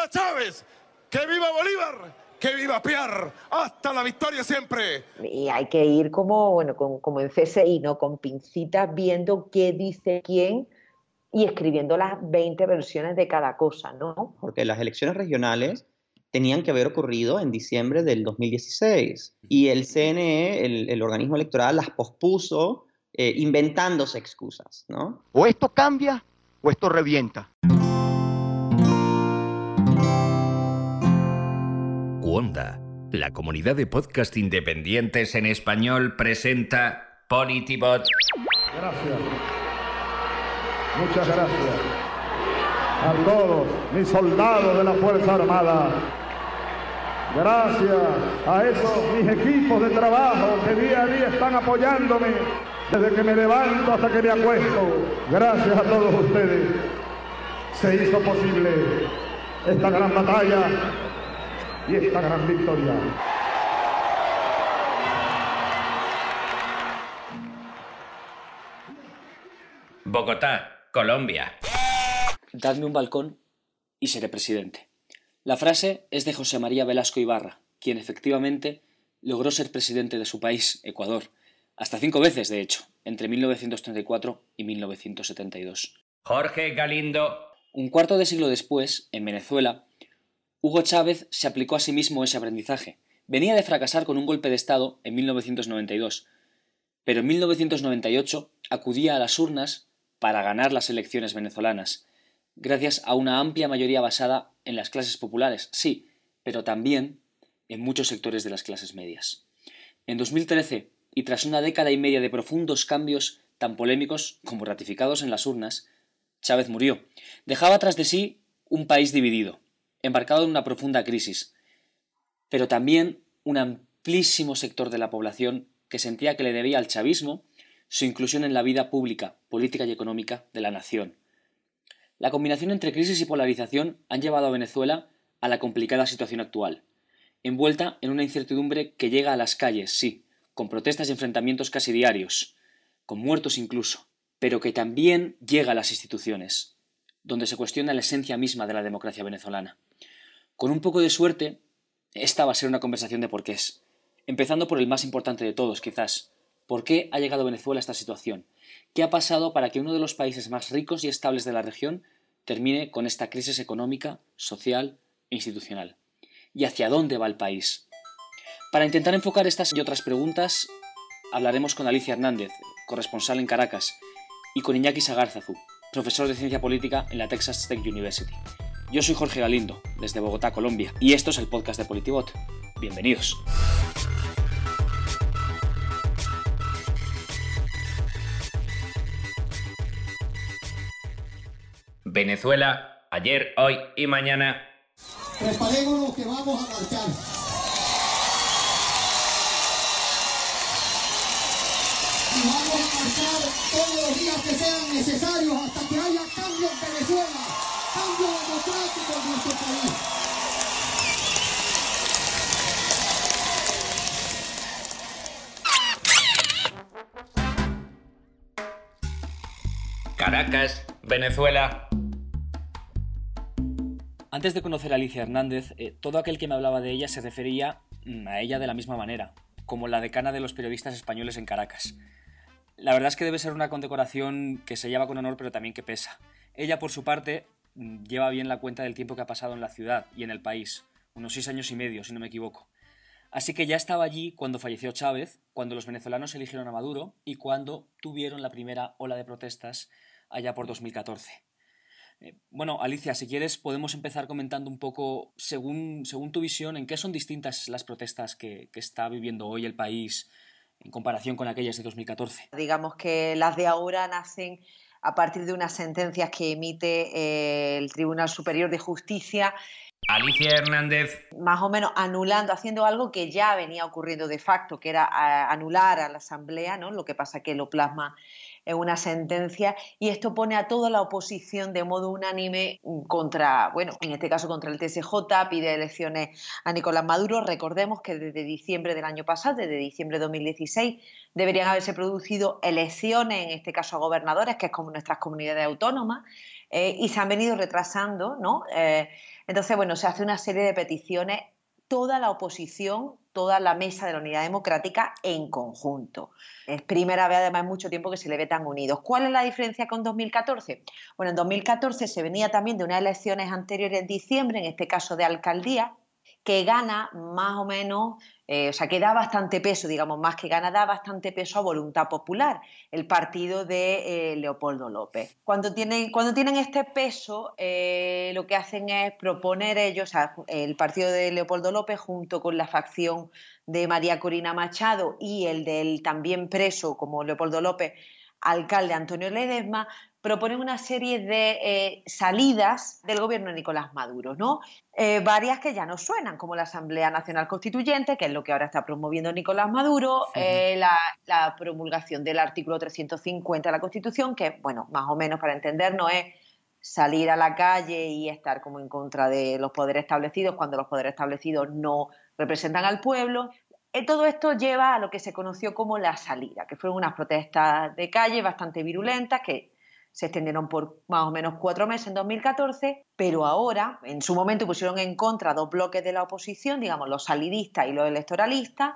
viva Chávez! ¡Que viva Bolívar! ¡Que viva Piar! ¡Hasta la victoria siempre! Y hay que ir como, bueno, como, en CSI, ¿no? Con pincitas viendo qué dice quién y escribiendo las 20 versiones de cada cosa, ¿no? Porque las elecciones regionales tenían que haber ocurrido en diciembre del 2016 y el CNE, el, organismo electoral, las pospuso eh, inventándose excusas, ¿no? O esto cambia o esto revienta. La comunidad de podcast independientes en español, presenta Politibot. Gracias. Muchas gracias a todos mis soldados de la Fuerza Armada. Gracias a esos mis equipos de trabajo que día a día están apoyándome desde que me levanto hasta que me acuesto. Gracias a todos ustedes. Se hizo posible esta gran batalla y esta gran victoria. Bogotá, Colombia. Dadme un balcón y seré presidente. La frase es de José María Velasco Ibarra, quien efectivamente logró ser presidente de su país, Ecuador, hasta cinco veces, de hecho, entre 1934 y 1972. Jorge Galindo. Un cuarto de siglo después, en Venezuela, Hugo Chávez se aplicó a sí mismo ese aprendizaje. Venía de fracasar con un golpe de Estado en 1992, pero en 1998 acudía a las urnas para ganar las elecciones venezolanas, gracias a una amplia mayoría basada en las clases populares, sí, pero también en muchos sectores de las clases medias. En 2013, y tras una década y media de profundos cambios tan polémicos como ratificados en las urnas, Chávez murió. Dejaba tras de sí un país dividido, embarcado en una profunda crisis, pero también un amplísimo sector de la población que sentía que le debía al chavismo su inclusión en la vida pública, política y económica de la nación. La combinación entre crisis y polarización han llevado a Venezuela a la complicada situación actual, envuelta en una incertidumbre que llega a las calles, sí, con protestas y enfrentamientos casi diarios, con muertos incluso, pero que también llega a las instituciones, donde se cuestiona la esencia misma de la democracia venezolana. Con un poco de suerte, esta va a ser una conversación de porqués. Empezando por el más importante de todos, quizás. ¿Por qué ha llegado Venezuela a esta situación? ¿Qué ha pasado para que uno de los países más ricos y estables de la región termine con esta crisis económica, social e institucional? ¿Y hacia dónde va el país? Para intentar enfocar estas y otras preguntas, hablaremos con Alicia Hernández, corresponsal en Caracas, y con Iñaki Sagarzazu, profesor de ciencia política en la Texas Tech University. Yo soy Jorge Galindo, desde Bogotá, Colombia, y esto es el podcast de Politibot. Bienvenidos. Venezuela, ayer, hoy y mañana. Preparémonos que vamos a marchar. Y vamos a marchar todos los días que sean necesarios hasta que haya cambio en Venezuela cambio democrático en nuestro país. Caracas, Venezuela. Antes de conocer a Alicia Hernández, eh, todo aquel que me hablaba de ella se refería mm, a ella de la misma manera, como la decana de los periodistas españoles en Caracas. La verdad es que debe ser una condecoración que se lleva con honor pero también que pesa. Ella, por su parte, Mm, lleva bien la cuenta del tiempo que ha pasado en la ciudad y en el país, unos seis años y medio, si no me equivoco. Así que ya estaba allí cuando falleció Chávez, cuando los venezolanos eligieron a Maduro y cuando tuvieron la primera ola de protestas allá por 2014. Eh, bueno, Alicia, si quieres podemos empezar comentando un poco, según, según tu visión, en qué son distintas las protestas que, que está viviendo hoy el país en comparación con aquellas de 2014. Digamos que las de ahora nacen a partir de unas sentencias que emite eh, el Tribunal Superior de Justicia. Alicia Hernández. Más o menos anulando, haciendo algo que ya venía ocurriendo de facto, que era anular a la Asamblea, ¿no? Lo que pasa que lo plasma en una sentencia y esto pone a toda la oposición de modo unánime contra, bueno, en este caso contra el TSJ, pide elecciones a Nicolás Maduro. Recordemos que desde diciembre del año pasado, desde diciembre de 2016, deberían haberse producido elecciones, en este caso a gobernadores, que es como nuestras comunidades autónomas, eh, y se han venido retrasando, ¿no? Eh, entonces, bueno, se hace una serie de peticiones, toda la oposición, toda la mesa de la unidad democrática en conjunto. Es primera vez, además, mucho tiempo que se le ve tan unidos. ¿Cuál es la diferencia con 2014? Bueno, en 2014 se venía también de unas elecciones anteriores en diciembre, en este caso de alcaldía, que gana más o menos eh, o sea, que da bastante peso, digamos, más que gana, da bastante peso a Voluntad Popular, el partido de eh, Leopoldo López. Cuando tienen, cuando tienen este peso, eh, lo que hacen es proponer ellos, o sea, el partido de Leopoldo López, junto con la facción de María Corina Machado y el del también preso, como Leopoldo López, alcalde Antonio Ledesma, proponen una serie de eh, salidas del gobierno de Nicolás Maduro, ¿no? Eh, varias que ya no suenan, como la Asamblea Nacional Constituyente, que es lo que ahora está promoviendo Nicolás Maduro, eh, la, promulgación del artículo 350 de la Constitución, que, bueno, más o menos para entendernos es salir a la calle y estar como en contra de los poderes establecidos cuando los poderes establecidos no representan al pueblo, todo esto lleva a lo que se conoció como la salida, que fueron unas protestas de calle bastante virulentas que se extendieron por más o menos cuatro meses en 2014, pero ahora, en su momento, pusieron en contra dos bloques de la oposición, digamos, los salidistas y los electoralistas,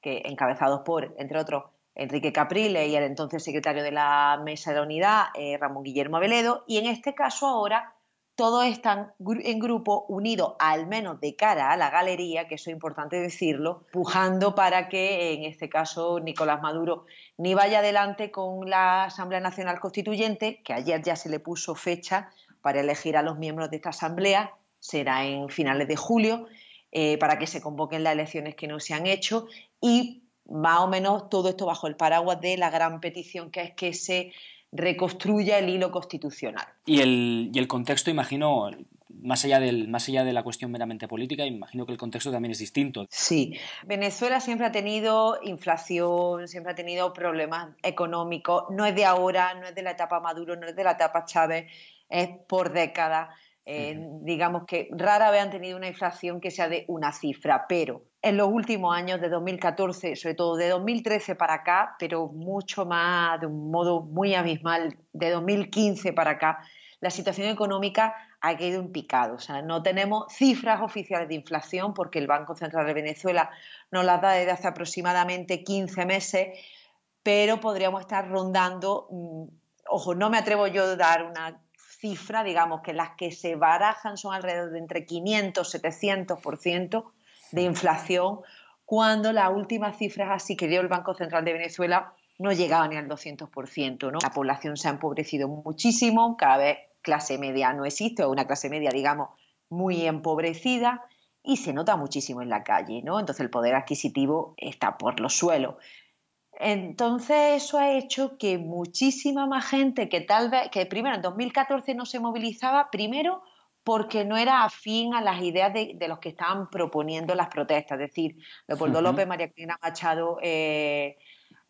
que encabezados por, entre otros, Enrique Capriles y el entonces secretario de la Mesa de la Unidad, eh, Ramón Guillermo Veledo, y en este caso ahora todos están en grupo unidos, al menos de cara a la galería, que eso es importante decirlo, pujando para que, en este caso, Nicolás Maduro ni vaya adelante con la Asamblea Nacional Constituyente, que ayer ya se le puso fecha para elegir a los miembros de esta Asamblea, será en finales de julio, eh, para que se convoquen las elecciones que no se han hecho. Y más o menos todo esto bajo el paraguas de la gran petición que es que se reconstruya el hilo constitucional. Y el, y el contexto, imagino, más allá, del, más allá de la cuestión meramente política, imagino que el contexto también es distinto. Sí, Venezuela siempre ha tenido inflación, siempre ha tenido problemas económicos, no es de ahora, no es de la etapa Maduro, no es de la etapa Chávez, es por décadas. Eh, digamos que rara vez han tenido una inflación que sea de una cifra, pero en los últimos años, de 2014, sobre todo de 2013 para acá, pero mucho más, de un modo muy abismal, de 2015 para acá, la situación económica ha caído en picado. O sea, no tenemos cifras oficiales de inflación porque el Banco Central de Venezuela nos las da desde hace aproximadamente 15 meses, pero podríamos estar rondando, mm, ojo, no me atrevo yo a dar una cifra, digamos que las que se barajan son alrededor de entre 500 y 700% de inflación, cuando la última cifra así que dio el Banco Central de Venezuela no llegaba ni al 200%. ¿no? La población se ha empobrecido muchísimo, cada vez clase media no existe, o una clase media, digamos, muy empobrecida, y se nota muchísimo en la calle, ¿no? Entonces el poder adquisitivo está por los suelos. Entonces eso ha hecho que muchísima más gente que tal vez, que primero en 2014 no se movilizaba, primero porque no era afín a las ideas de, los que estaban proponiendo las protestas, es decir, Leopoldo López, María Cristina Machado, eh,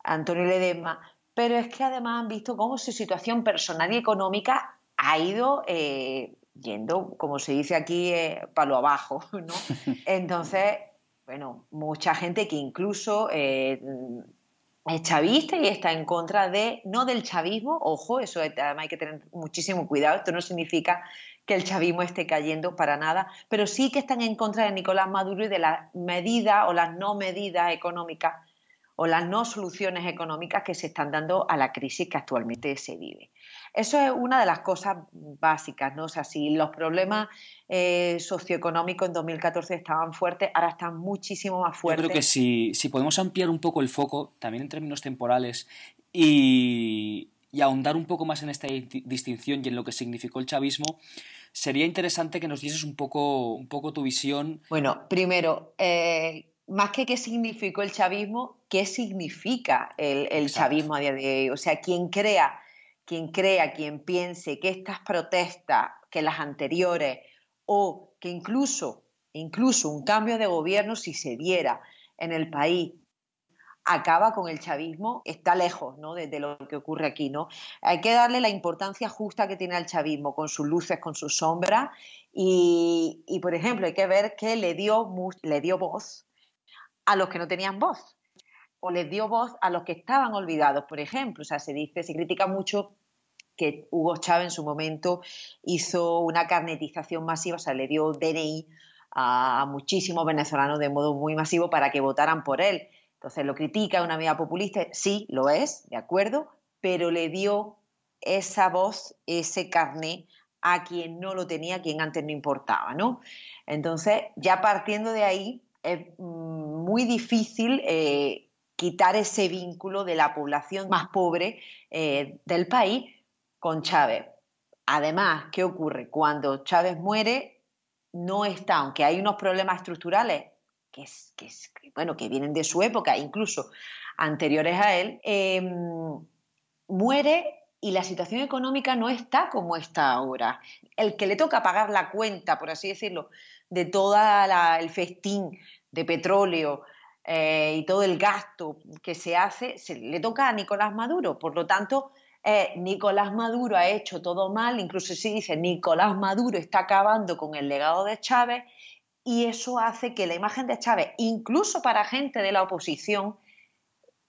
Antonio Ledesma, pero es que además han visto cómo su situación personal y económica ha ido eh, yendo, como se dice aquí, eh, palo abajo, ¿no? Entonces, bueno, mucha gente que incluso es chavista y está en contra de, no del chavismo, ojo, eso además hay que tener muchísimo cuidado, esto no significa que el chavismo esté cayendo para nada, pero sí que están en contra de Nicolás Maduro y de las medidas o las no medidas económicas o las no soluciones económicas que se están dando a la crisis que actualmente se vive. Eso es una de las cosas básicas, ¿no? O sea, si los problemas eh, socioeconómicos en 2014 estaban fuertes, ahora están muchísimo más fuertes. Yo creo que si, si podemos ampliar un poco el foco, también en términos temporales, y, y ahondar un poco más en esta distinción y en lo que significó el chavismo, sería interesante que nos dieses un poco, un poco tu visión. Bueno, primero, eh, más que qué significó el chavismo, qué significa el, el chavismo a día de hoy. O sea, quien crea quien crea, quien piense que estas protestas, que las anteriores, o que incluso, incluso un cambio de gobierno, si se diera en el país, acaba con el chavismo, está lejos ¿no? de, lo que ocurre aquí. ¿no? Hay que darle la importancia justa que tiene el chavismo, con sus luces, con sus sombras. Y, por ejemplo, hay que ver que le dio, le dio voz a los que no tenían voz, o les dio voz a los que estaban olvidados, por ejemplo. O sea, se dice, se critica mucho que Hugo Chávez en su momento hizo una carnetización masiva, o sea, le dio DNI a muchísimos venezolanos de modo muy masivo para que votaran por él. Entonces lo critica una medida populista, sí, lo es, de acuerdo, pero le dio esa voz, ese carné a quien no lo tenía, a quien antes no importaba, ¿no? Entonces, ya partiendo de ahí, es muy difícil eh, quitar ese vínculo de la población más pobre eh, del país con Chávez. Además, ¿qué ocurre? Cuando Chávez muere, no está, aunque hay unos problemas estructurales que, es, que, bueno, que vienen de su época, incluso anteriores a él, em, muere y la situación económica no está como está ahora. El que le toca pagar la cuenta, por así decirlo, de todo el festín de petróleo eh, y todo el gasto que se hace, se, le toca a Nicolás Maduro. Por lo tanto, eh, Nicolás Maduro ha hecho todo mal, incluso si dice Nicolás Maduro está acabando con el legado de Chávez y eso hace que la imagen de Chávez, incluso para gente de la oposición,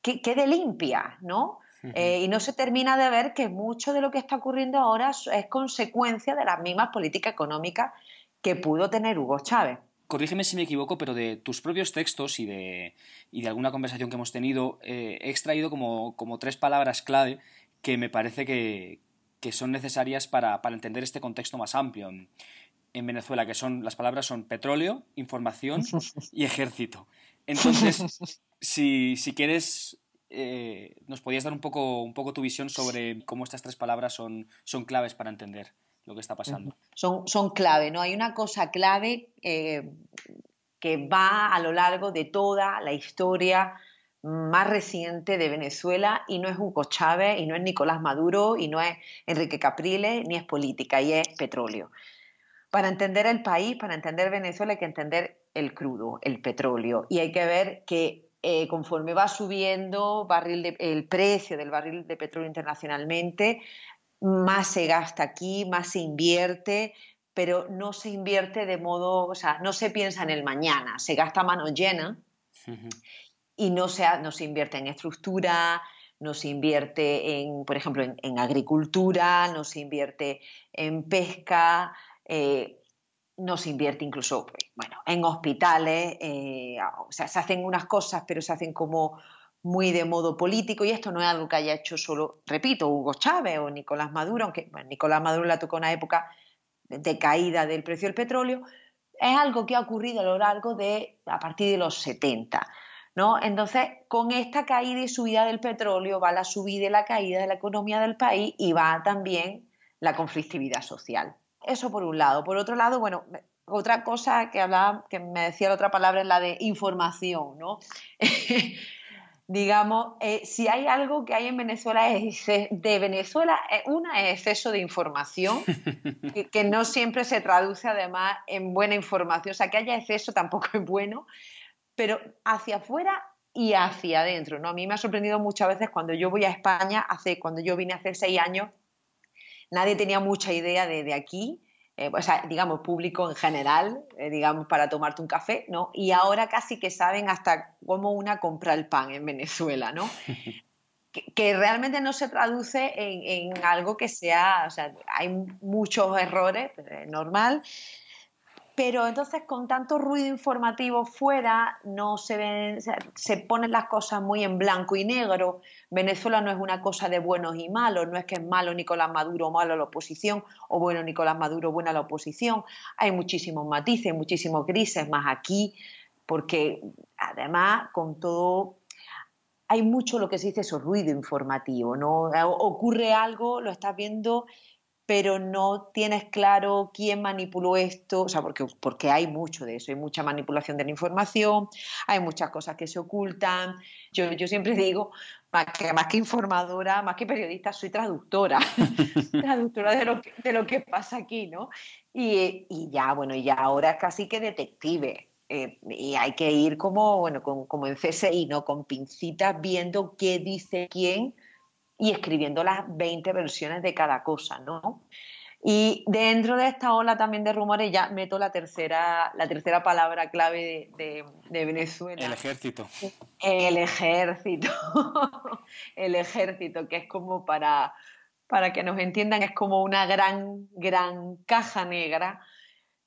que, quede limpia, ¿no? Eh, y no se termina de ver que mucho de lo que está ocurriendo ahora es consecuencia de las mismas políticas económicas que pudo tener Hugo Chávez. Corrígeme si me equivoco, pero de tus propios textos y de, y de alguna conversación que hemos tenido, eh, he extraído como, como, tres palabras clave que me parece que, que son necesarias para, para, entender este contexto más amplio en Venezuela, que son las palabras son petróleo, información y ejército. Entonces, si, si quieres, eh, nos podías dar un poco, un poco tu visión sobre cómo estas tres palabras son, son claves para entender lo que está pasando. Son, son clave, ¿no? Hay una cosa clave eh, que va a lo largo de toda la historia más reciente de Venezuela y no es Hugo Chávez y no es Nicolás Maduro y no es Enrique Capriles ni es política y es petróleo. Para entender el país, para entender Venezuela hay que entender el crudo, el petróleo. Y hay que ver que eh, conforme va subiendo barril el precio del barril de petróleo internacionalmente, más se gasta aquí, más se invierte, pero no se invierte de modo, o sea, no se piensa en el mañana, se gasta a mano llena y no se, no se invierte en estructura, no se invierte en, por ejemplo, en agricultura, no se invierte en pesca, eh, no se invierte incluso bueno, en hospitales, eh, o sea, se hacen unas cosas, pero se hacen como muy de modo político y esto no es algo que haya hecho solo, repito, Hugo Chávez o Nicolás Maduro, aunque Nicolás Maduro la tocó una época de caída del precio del petróleo, es algo que ha ocurrido a lo largo de, a partir de los 70. ¿no? Entonces, con esta caída y subida del petróleo va la subida y la caída de la economía del país y va también la conflictividad social. Eso por un lado. Por otro lado, bueno, otra cosa que hablaba, que me decía la otra palabra es la de información, ¿no? Digamos, eh, si hay algo que hay en Venezuela es de Venezuela, eh, una es exceso de información, que, no siempre se traduce además en buena información, o sea, que haya exceso tampoco es bueno, pero hacia afuera y hacia adentro, ¿no? A mí me ha sorprendido muchas veces cuando yo voy a España, hace, cuando yo vine hace seis años, nadie tenía mucha idea de, aquí, eh, o sea, digamos, público en general, eh, digamos, para tomarte un café, ¿no? Y ahora casi que saben hasta cómo una compra el pan en Venezuela, ¿no? que, realmente no se traduce en, en, algo que sea, o sea, hay muchos errores, es normal, pero entonces con tanto ruido informativo fuera no se ven, se ponen las cosas muy en blanco y negro. Venezuela no es una cosa de buenos y malos, no es que es malo Nicolás Maduro o malo la oposición, o bueno Nicolás Maduro buena la oposición. Hay muchísimos matices, muchísimos grises más aquí, porque además con todo hay mucho lo que se dice eso, ruido informativo, ¿no? Ocurre algo, lo estás viendo pero no tienes claro quién manipuló esto, o sea, porque, porque hay mucho de eso, hay mucha manipulación de la información, hay muchas cosas que se ocultan. Yo, yo siempre digo, más que, más que informadora, más que periodista, soy traductora, traductora de lo, que, de lo que pasa aquí, ¿no? Y, y, ya, bueno, y ya ahora casi que detective, Eh, y hay que ir como, bueno, como en CSI, ¿no? Con pincitas, viendo qué dice quién y escribiendo las 20 versiones de cada cosa, ¿no? Y dentro de esta ola también de rumores ya meto la tercera, la tercera palabra clave de, Venezuela. El ejército. El ejército. El ejército, que es como para, para que nos entiendan, es como una gran, gran caja negra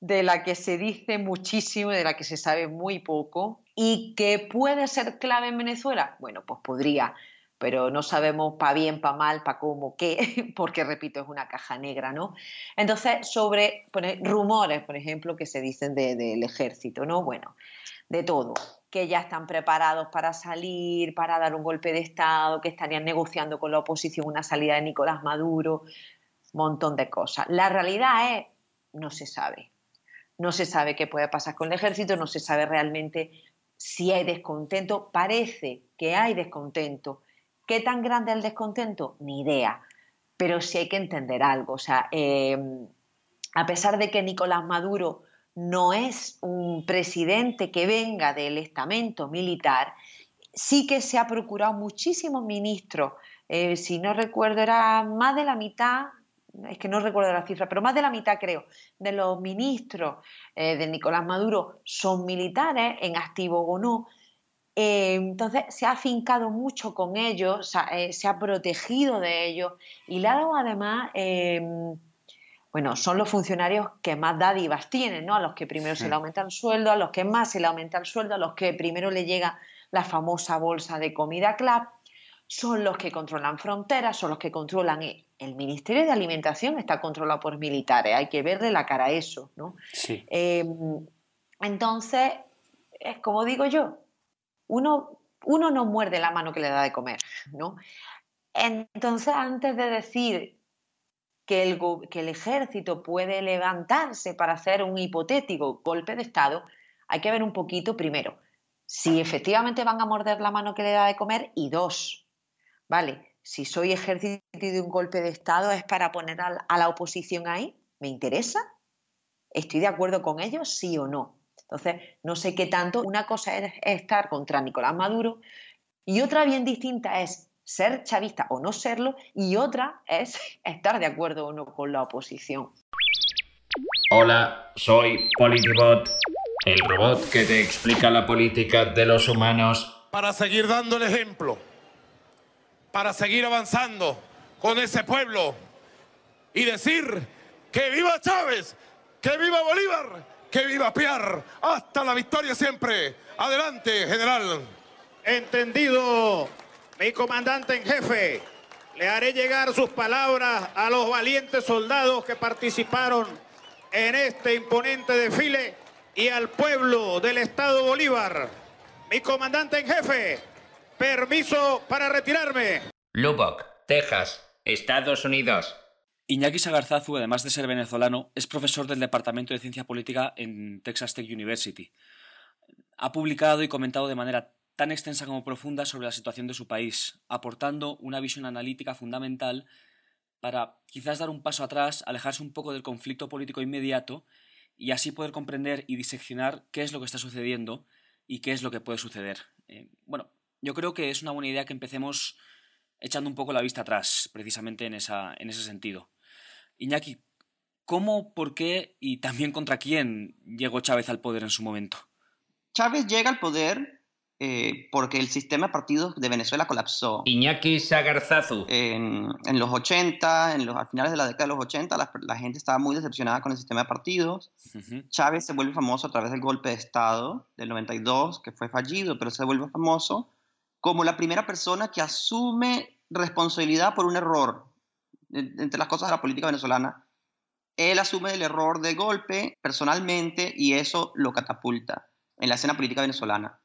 de la que se dice muchísimo, de la que se sabe muy poco y que puede ser clave en Venezuela. Bueno, pues podría pero no sabemos para bien, para mal, para cómo, qué, porque repito, es una caja negra, ¿no? Entonces, sobre rumores, por ejemplo, que se dicen del ejército, ¿no? Bueno, de todo, que ya están preparados para salir, para dar un golpe de Estado, que estarían negociando con la oposición una salida de Nicolás Maduro, montón de cosas. La realidad es, no se sabe. No se sabe qué puede pasar con el ejército, no se sabe realmente si hay descontento. Parece que hay descontento ¿Qué tan grande el descontento? Ni idea. Pero sí hay que entender algo. O sea, em, a pesar de que Nicolás Maduro no es un presidente que venga del estamento militar, sí que se ha procurado muchísimos ministros. Eh, si no recuerdo, era más de la mitad, es que no recuerdo la cifra, pero más de la mitad creo, de los ministros eh, de Nicolás Maduro son militares, en activo o no. Eh, entonces se ha afincado mucho con ellos, eh, se ha protegido de ellos y le además, em, bueno, son los funcionarios que más dádivas tienen, ¿no? A los que primero se le aumenta el sueldo, a los que más se le aumenta el sueldo, a los que primero le llega la famosa bolsa de comida club, son los que controlan fronteras, son los que controlan el Ministerio de Alimentación está controlado por militares, hay que verle la cara a eso, ¿no? Sí. Em, entonces, es como digo yo, uno, no muerde la mano que le da de comer, ¿no? Entonces, antes de decir que el, que el ejército puede levantarse para hacer un hipotético golpe de Estado, hay que ver un poquito primero si efectivamente van a morder la mano que le da de comer y dos, ¿vale? Si soy ejército de un golpe de Estado es para poner a la oposición ahí, ¿me interesa? ¿Estoy de acuerdo con ellos, sí o no? Entonces, no sé qué tanto. Una cosa es estar contra Nicolás Maduro y otra bien distinta es ser chavista o no serlo y otra es estar de acuerdo o no con la oposición. Hola, soy Politibot, el robot que te explica la política de los humanos. Para seguir dando el ejemplo, para seguir avanzando con ese pueblo y decir que viva Chávez, que viva Bolívar, que viva Piar. Hasta la victoria siempre. Adelante, general. Entendido, mi comandante en jefe. Le haré llegar sus palabras a los valientes soldados que participaron en este imponente desfile y al pueblo del Estado Bolívar. Mi comandante en jefe, permiso para retirarme. Lubbock, Texas, Estados Unidos. Iñaki Sagarzazu, además de ser venezolano, es profesor del Departamento de Ciencia Política en Texas Tech University. Ha publicado y comentado de manera tan extensa como profunda sobre la situación de su país, aportando una visión analítica fundamental para quizás dar un paso atrás, alejarse un poco del conflicto político inmediato y así poder comprender y diseccionar qué es lo que está sucediendo y qué es lo que puede suceder. Eh, bueno, yo creo que es una buena idea que empecemos echando un poco la vista atrás, precisamente en, ese sentido. Iñaki, ¿cómo, por qué y también contra quién llegó Chávez al poder en su momento? Chávez llega al poder eh, porque el sistema de partidos de Venezuela colapsó. Iñaki Sagarzazu. En, en los 80, en los, a finales de la década de los 80, la, gente estaba muy decepcionada con el sistema de partidos. Chávez se vuelve famoso a través del golpe de Estado del 92, que fue fallido, pero se vuelve famoso como la primera persona que asume responsabilidad por un error entre las cosas de la política venezolana, él asume el error de golpe personalmente y eso lo catapulta en la escena política venezolana.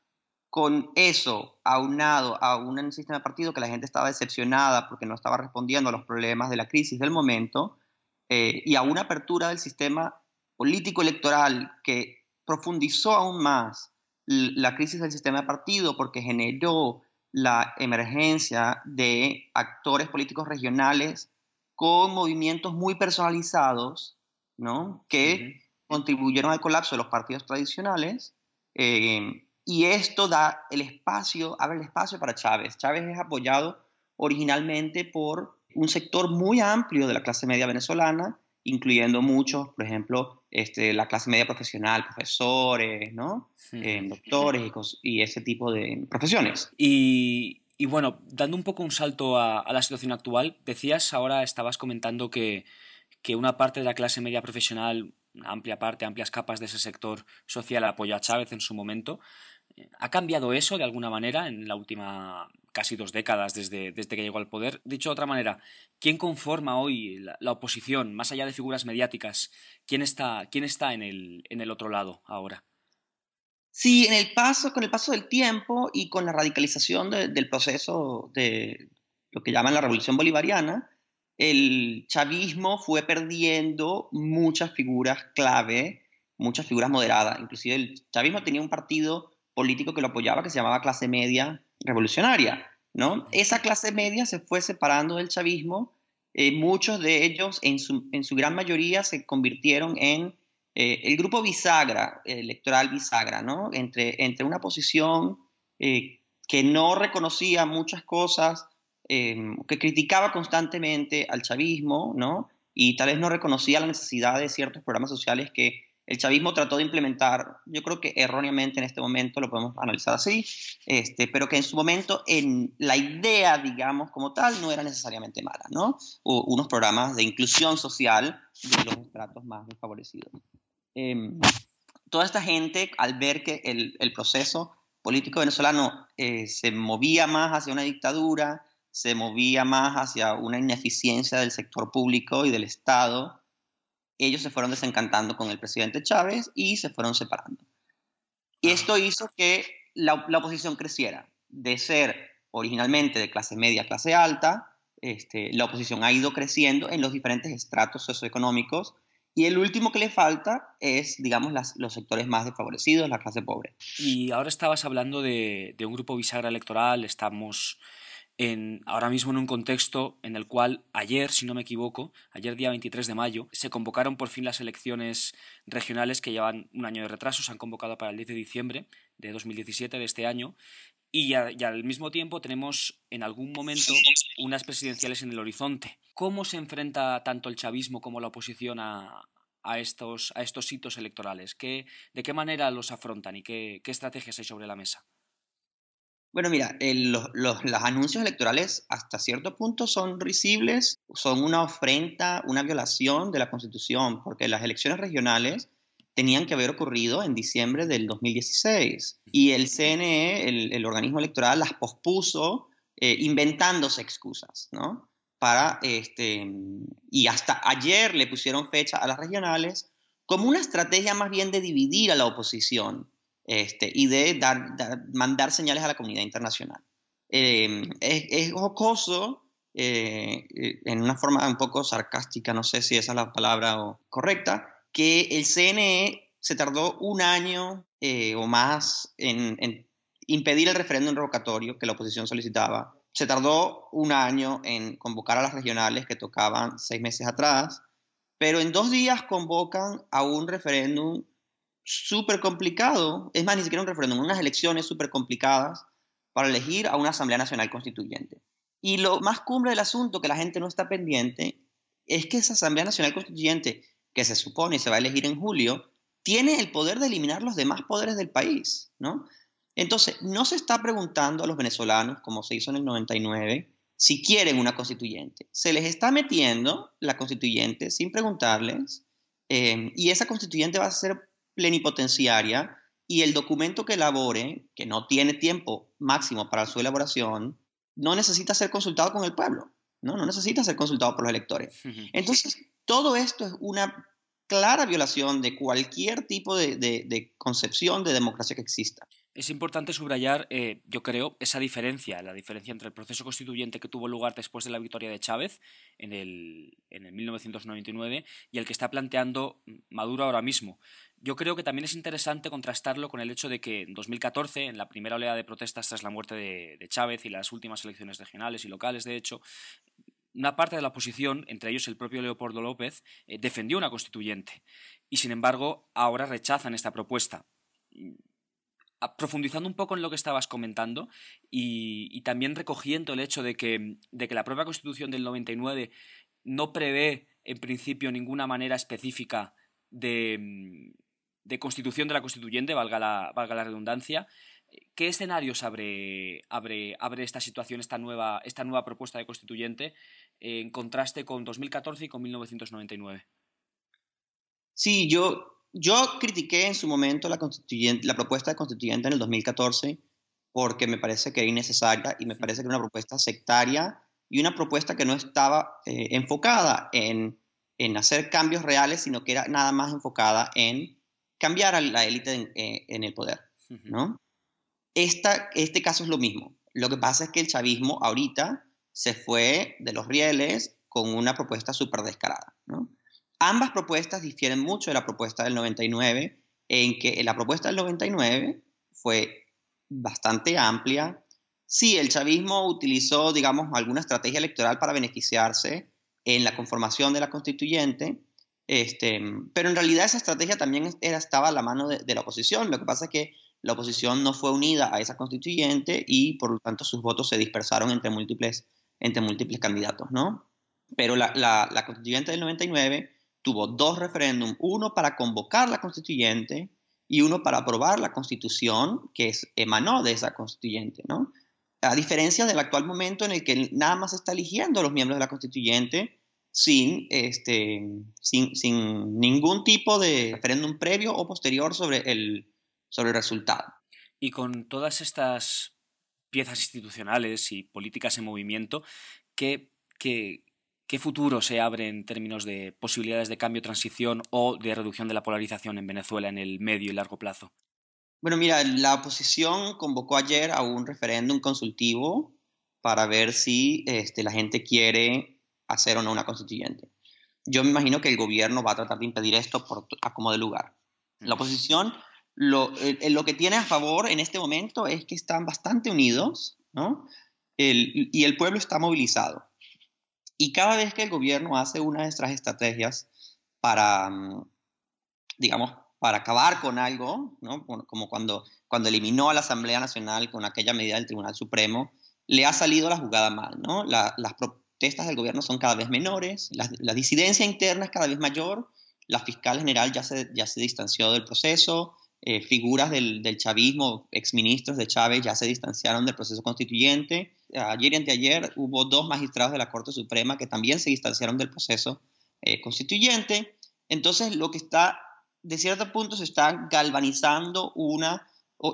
Con eso, aunado a un sistema de partido que la gente estaba decepcionada porque no estaba respondiendo a los problemas de la crisis del momento, eh, y a una apertura del sistema político electoral que profundizó aún más la crisis del sistema de partido porque generó la emergencia de actores políticos regionales con movimientos muy personalizados, ¿no? Que contribuyeron al colapso de los partidos tradicionales Eh, y esto da el espacio, abre el espacio para Chávez. Chávez es apoyado originalmente por un sector muy amplio de la clase media venezolana, incluyendo muchos, por ejemplo, este, la clase media profesional, profesores, ¿no? Eh, doctores y, ese tipo de profesiones. Y, bueno, dando un poco un salto a, la situación actual, decías ahora, estabas comentando que, que una parte de la clase media profesional, una amplia parte, amplias capas de ese sector social apoyó a Chávez en su momento. ¿Ha cambiado eso de alguna manera en la última casi dos décadas desde, desde que llegó al poder? Dicho de otra manera, ¿quién conforma hoy la, oposición, más allá de figuras mediáticas? ¿Quién está, quién está en, el, en el otro lado ahora? Sí, en el paso, con el paso del tiempo y con la radicalización del proceso de lo que llaman la revolución bolivariana, el chavismo fue perdiendo muchas figuras clave, muchas figuras moderadas. Inclusive el chavismo tenía un partido político que lo apoyaba que se llamaba clase media revolucionaria, ¿no? Esa clase media se fue separando del chavismo, eh, muchos de ellos en su, en su, gran mayoría se convirtieron en eh, el grupo bisagra, electoral bisagra, ¿no? Entre, entre una posición eh, que no reconocía muchas cosas, que criticaba constantemente al chavismo, ¿no? Y tal vez no reconocía la necesidad de ciertos programas sociales que el chavismo trató de implementar, yo creo que erróneamente en este momento lo podemos analizar así, este, pero que en su momento en la idea, digamos, como tal, no era necesariamente mala, ¿no? O unos programas de inclusión social de los estratos más desfavorecidos. Em, toda esta gente, al ver que el, proceso político venezolano eh, se movía más hacia una dictadura, se movía más hacia una ineficiencia del sector público y del Estado, ellos se fueron desencantando con el presidente Chávez y se fueron separando. Y esto hizo que la, oposición creciera. De ser originalmente de clase media a clase alta, este, la oposición ha ido creciendo en los diferentes estratos socioeconómicos y el último que le falta es, digamos, los sectores más desfavorecidos, la clase pobre. Y ahora estabas hablando de, de un grupo bisagra electoral, estamos ahora mismo en un contexto en el cual ayer, si no me equivoco, ayer día 23 de mayo, se convocaron por fin las elecciones regionales que llevan un año de retraso, se han convocado para el 10 de diciembre de 2017 de este año y, al mismo tiempo tenemos en algún momento unas presidenciales en el horizonte. ¿Cómo se enfrenta tanto el chavismo como la oposición a, estos, a estos hitos electorales? ¿Qué, ¿De qué manera los afrontan y qué, estrategias hay sobre la mesa? Bueno, mira, los, anuncios electorales hasta cierto punto son risibles, son una ofrenda, una violación de la Constitución, porque las elecciones regionales tenían que haber ocurrido en diciembre del 2016 y el CNE, el, organismo electoral, las pospuso eh, inventándose excusas, ¿no? Para, este, y hasta ayer le pusieron fecha a las regionales como una estrategia más bien de dividir a la oposición este, y de dar, mandar señales a la comunidad internacional. Em, es, jocoso, eh, eh, en una forma un poco sarcástica, no sé si esa es la palabra correcta, que el CNE se tardó un año eh, o más en, en, impedir el referéndum revocatorio que la oposición solicitaba. Se tardó un año en convocar a las regionales que tocaban seis meses atrás, pero en dos días convocan a un referéndum súper complicado, es más, ni siquiera un referéndum, unas elecciones súper complicadas para elegir a una Asamblea Nacional Constituyente. Y lo más cumbre del asunto, que la gente no está pendiente, es que esa Asamblea Nacional Constituyente, que se supone se va a elegir en julio, tiene el poder de eliminar los demás poderes del país, ¿no? Entonces, no se está preguntando a los venezolanos, como se hizo en el 99, si quieren una constituyente. Se les está metiendo la constituyente sin preguntarles, eh, y esa constituyente va a ser plenipotenciaria y el documento que elabore, que no tiene tiempo máximo para su elaboración, no necesita ser consultado con el pueblo, no, no necesita ser consultado por los electores. Entonces, todo esto es una clara violación de cualquier tipo de concepción de democracia que exista. Es importante subrayar, eh, yo creo, esa diferencia, la diferencia entre el proceso constituyente que tuvo lugar después de la victoria de Chávez en el, en el 1999 y el que está planteando Maduro ahora mismo. Yo creo que también es interesante contrastarlo con el hecho de que en 2014, en la primera oleada de protestas tras la muerte de, Chávez y las últimas elecciones regionales y locales, de hecho, una parte de la oposición, entre ellos el propio Leopoldo López, eh, defendió una constituyente y, sin embargo, ahora rechazan esta propuesta. Profundizando un poco en lo que estabas comentando y, también recogiendo el hecho de que, de que la propia Constitución del 99 no prevé en principio ninguna manera específica de, de constitución de la constituyente, valga la, valga la redundancia, ¿qué escenarios abre, abre, abre esta situación, esta nueva, esta nueva propuesta de constituyente, en contraste con 2014 y con 1999? Sí, yo, yo critiqué en su momento la, constituyente, la propuesta de constituyente en el 2014 porque me parece que era innecesaria y me parece que era una propuesta sectaria y una propuesta que no estaba eh, enfocada en, en hacer cambios reales, sino que era nada más enfocada en cambiar a la élite en, eh, en, el poder, ¿no? Esta, este caso es lo mismo. Lo que pasa es que el chavismo ahorita se fue de los rieles con una propuesta súper descarada. Ambas propuestas difieren mucho de la propuesta del 99, en que la propuesta del 99 fue bastante amplia. Sí, el chavismo utilizó, digamos, alguna estrategia electoral para beneficiarse en la conformación de la constituyente, este, pero en realidad esa estrategia también era, estaba a la mano de, la oposición. Lo que pasa es que la oposición no fue unida a esa constituyente y por lo tanto sus votos se dispersaron entre múltiples, entre múltiples candidatos, ¿no? Pero la, la, constituyente del 99 tuvo dos referéndums, uno para convocar la constituyente y uno para aprobar la constitución que es, emanó de esa constituyente, ¿no? A diferencia del actual momento en el que nada más está eligiendo a los miembros de la constituyente sin, este, sin, sin ningún tipo de referéndum previo o posterior sobre el, sobre el resultado. Y con todas estas piezas institucionales y políticas en movimiento, ¿qué, qué, qué futuro se abre en términos de posibilidades de cambio, transición o de reducción de la polarización en Venezuela en el medio y largo plazo? Bueno, mira, la oposición convocó ayer a un referéndum consultivo para ver si este, la gente quiere hacer o no una constituyente. Yo me imagino que el gobierno va a tratar de impedir esto por a como de lugar. La oposición lo, eh, lo, que tiene a favor en este momento es que están bastante unidos, ¿no? Y el pueblo está movilizado. Y cada vez que el gobierno hace una de estas estrategias para, mm, digamos, para acabar con algo, ¿no? como cuando, cuando eliminó a la Asamblea Nacional con aquella medida del Tribunal Supremo, le ha salido la jugada mal. ¿no? las, protestas del gobierno son cada vez menores, la, disidencia interna es cada vez mayor, la fiscal general ya se, ya se distanció del proceso, eh, figuras del, del, chavismo, exministros de Chávez ya se distanciaron del proceso constituyente. Ayer y anteayer hubo dos magistrados de la Corte Suprema que también se distanciaron del proceso eh, constituyente. Entonces, lo que está, de cierto punto, se está galvanizando una,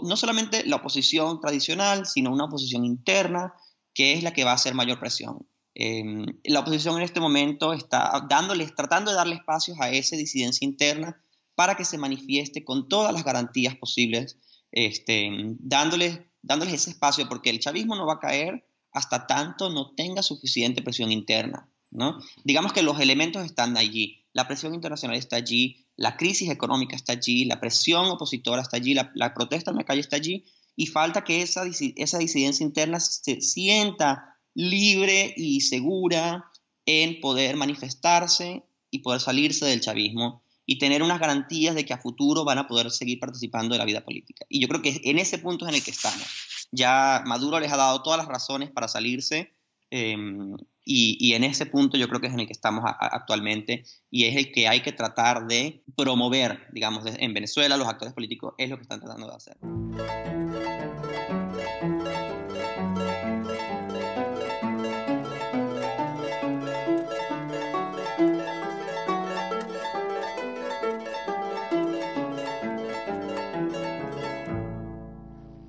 no solamente la oposición tradicional, sino una oposición interna, que es la que va a hacer mayor presión. Em, la oposición en este momento está dándoles, tratando de darle espacios a esa disidencia interna para que se manifieste con todas las garantías posibles, este, dándoles, dándoles ese espacio, porque el chavismo no va a caer hasta tanto no tenga suficiente presión interna. ¿no? Digamos que los elementos están allí, la presión internacional está allí, la crisis económica está allí, la presión opositora está allí, la, la protesta en la calle está allí, y falta que esa, esa disidencia interna se sienta libre y segura en poder manifestarse y poder salirse del chavismo y tener unas garantías de que a futuro van a poder seguir participando de la vida política. Y yo creo que en ese punto es en el que estamos. Ya Maduro les ha dado todas las razones para salirse em, y, y, en ese punto yo creo que es en el que estamos actualmente y es el que hay que tratar de promover, digamos, en Venezuela los actores políticos es lo que están tratando de hacer.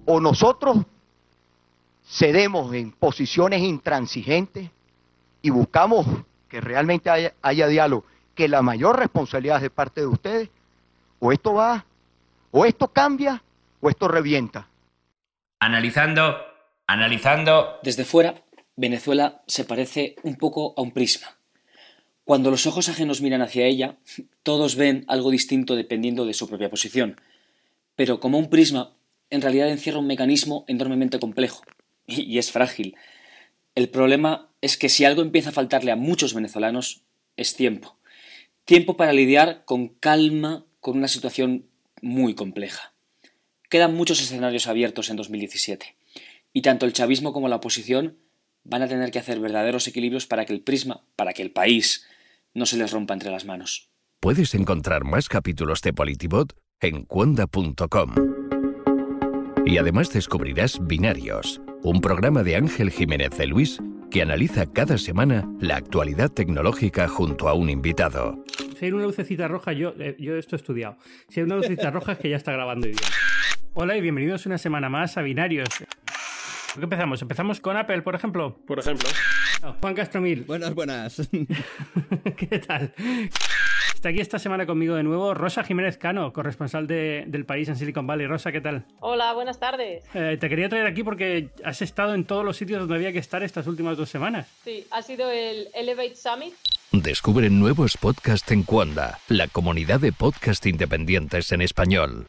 O nosotros cedemos en posiciones intransigentes y buscamos que realmente haya, diálogo, que la mayor responsabilidad es de parte de ustedes, o esto va, o esto cambia, o esto revienta. Analizando, analizando. Desde fuera, Venezuela se parece un poco a un prisma. Cuando los ojos ajenos miran hacia ella, todos ven algo distinto dependiendo de su propia posición. Pero como un prisma, en realidad encierra un mecanismo enormemente complejo y, es frágil. El problema es que si algo empieza a faltarle a muchos venezolanos, es tiempo. Tiempo para lidiar con calma con una situación muy compleja. quedan muchos escenarios abiertos en 2017, y tanto el chavismo como la oposición van a tener que hacer verdaderos equilibrios para que el prisma, para que el país, no se les rompa entre las manos. Puedes encontrar más capítulos de Politibot en cuanda.com. Y además descubrirás Binarios, un programa de Ángel Jiménez de Luis que analiza cada semana la actualidad tecnológica junto a un invitado. Si hay una lucecita roja, yo, eh, yo esto he estudiado. Si hay una lucecita roja es que ya está grabando bien. Hola y bienvenidos una semana más a Binarios. ¿Por qué empezamos? ¿Empezamos con Apple, por ejemplo? Por ejemplo. Juan Castromil. Buenas, buenas. ¿Qué tal? Está aquí esta semana conmigo de nuevo Rosa Jiménez Cano, corresponsal de, del país en Silicon Valley. Rosa, ¿qué tal? Hola, buenas tardes. Eh, te quería traer aquí porque has estado en todos los sitios donde había que estar estas últimas dos semanas. Sí, ha sido el Elevate Summit. Descubre nuevos podcasts en Cuanda, la comunidad de podcast independientes en español.